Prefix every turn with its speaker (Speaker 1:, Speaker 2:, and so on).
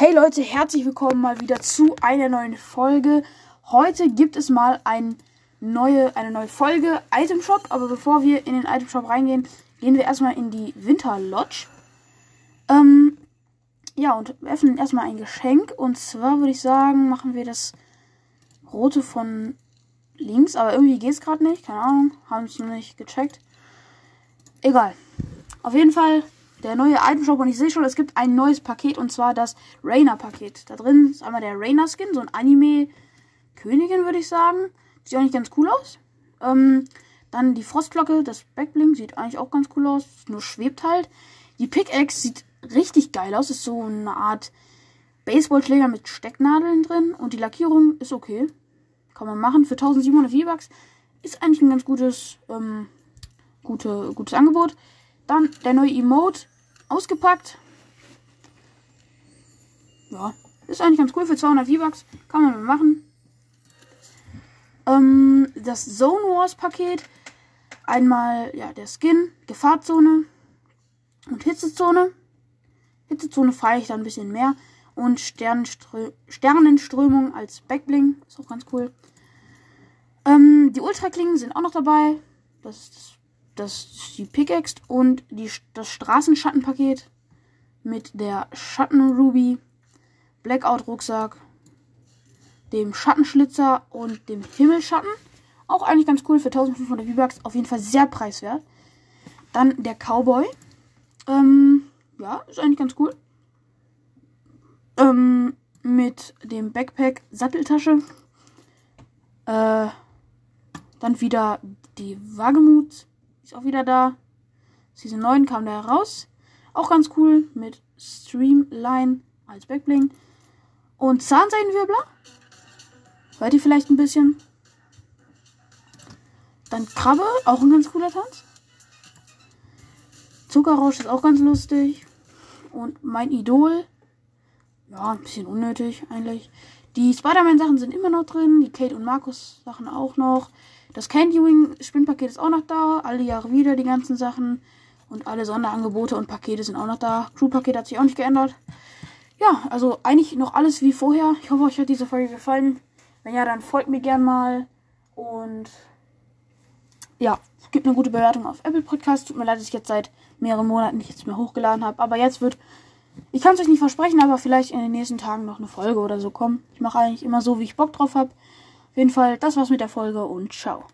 Speaker 1: Hey Leute, herzlich willkommen mal wieder zu einer neuen Folge. Heute gibt es mal ein neue, eine neue Folge Item Shop. Aber bevor wir in den Item Shop reingehen, gehen wir erstmal in die Winter Lodge. Ähm, ja, und öffnen erstmal ein Geschenk. Und zwar würde ich sagen, machen wir das rote von links. Aber irgendwie geht es gerade nicht. Keine Ahnung. Haben es noch nicht gecheckt. Egal. Auf jeden Fall der neue Item Shop und ich sehe schon, es gibt ein neues Paket und zwar das Rainer Paket. Da drin ist einmal der Rainer Skin, so ein Anime Königin würde ich sagen. Sieht eigentlich ganz cool aus. Ähm, dann die Frostglocke, das Backbling sieht eigentlich auch ganz cool aus, nur schwebt halt. Die Pickaxe sieht richtig geil aus, ist so eine Art Baseballschläger mit Stecknadeln drin und die Lackierung ist okay. Kann man machen für 1700 V-Bucks. Ist eigentlich ein ganz gutes, ähm, gute, gutes Angebot. Dann der neue Emote ausgepackt. Ja, ist eigentlich ganz cool für 200 V-Bucks. Kann man machen. Ähm, das Zone Wars Paket. Einmal ja, der Skin, Gefahrzone und Hitzezone. Hitzezone feiere ich da ein bisschen mehr. Und Sternenströ Sternenströmung als Backbling. Ist auch ganz cool. Ähm, die Ultraklingen sind auch noch dabei. Das ist das das die Pickaxe und die, das Straßenschattenpaket mit der Schattenruby, Blackout-Rucksack, dem Schattenschlitzer und dem Himmelschatten. Auch eigentlich ganz cool für 1500 V-Bucks. Auf jeden Fall sehr preiswert. Dann der Cowboy. Ähm, ja, ist eigentlich ganz cool. Ähm, mit dem Backpack Satteltasche. Äh, dann wieder die Wagemut ist auch wieder da. Season 9 kam da heraus. Auch ganz cool mit Streamline als Backbling. Und Zahnseidenwirbler. Hört ihr vielleicht ein bisschen? Dann Krabbe, auch ein ganz cooler Tanz. Zuckerrausch ist auch ganz lustig. Und mein Idol. Ja, ein bisschen unnötig eigentlich. Die Spider-Man-Sachen sind immer noch drin. Die Kate und Markus-Sachen auch noch. Das Candy Wing Spinnpaket ist auch noch da. Alle Jahre wieder die ganzen Sachen. Und alle Sonderangebote und Pakete sind auch noch da. Crew-Paket hat sich auch nicht geändert. Ja, also eigentlich noch alles wie vorher. Ich hoffe, euch hat diese Folge gefallen. Wenn ja, dann folgt mir gern mal. Und ja, gibt eine gute Bewertung auf Apple Podcast. Tut mir leid, dass ich jetzt seit mehreren Monaten nichts mehr hochgeladen habe. Aber jetzt wird, ich kann es euch nicht versprechen, aber vielleicht in den nächsten Tagen noch eine Folge oder so kommen. Ich mache eigentlich immer so, wie ich Bock drauf habe. Jeden Fall, das war's mit der Folge und ciao.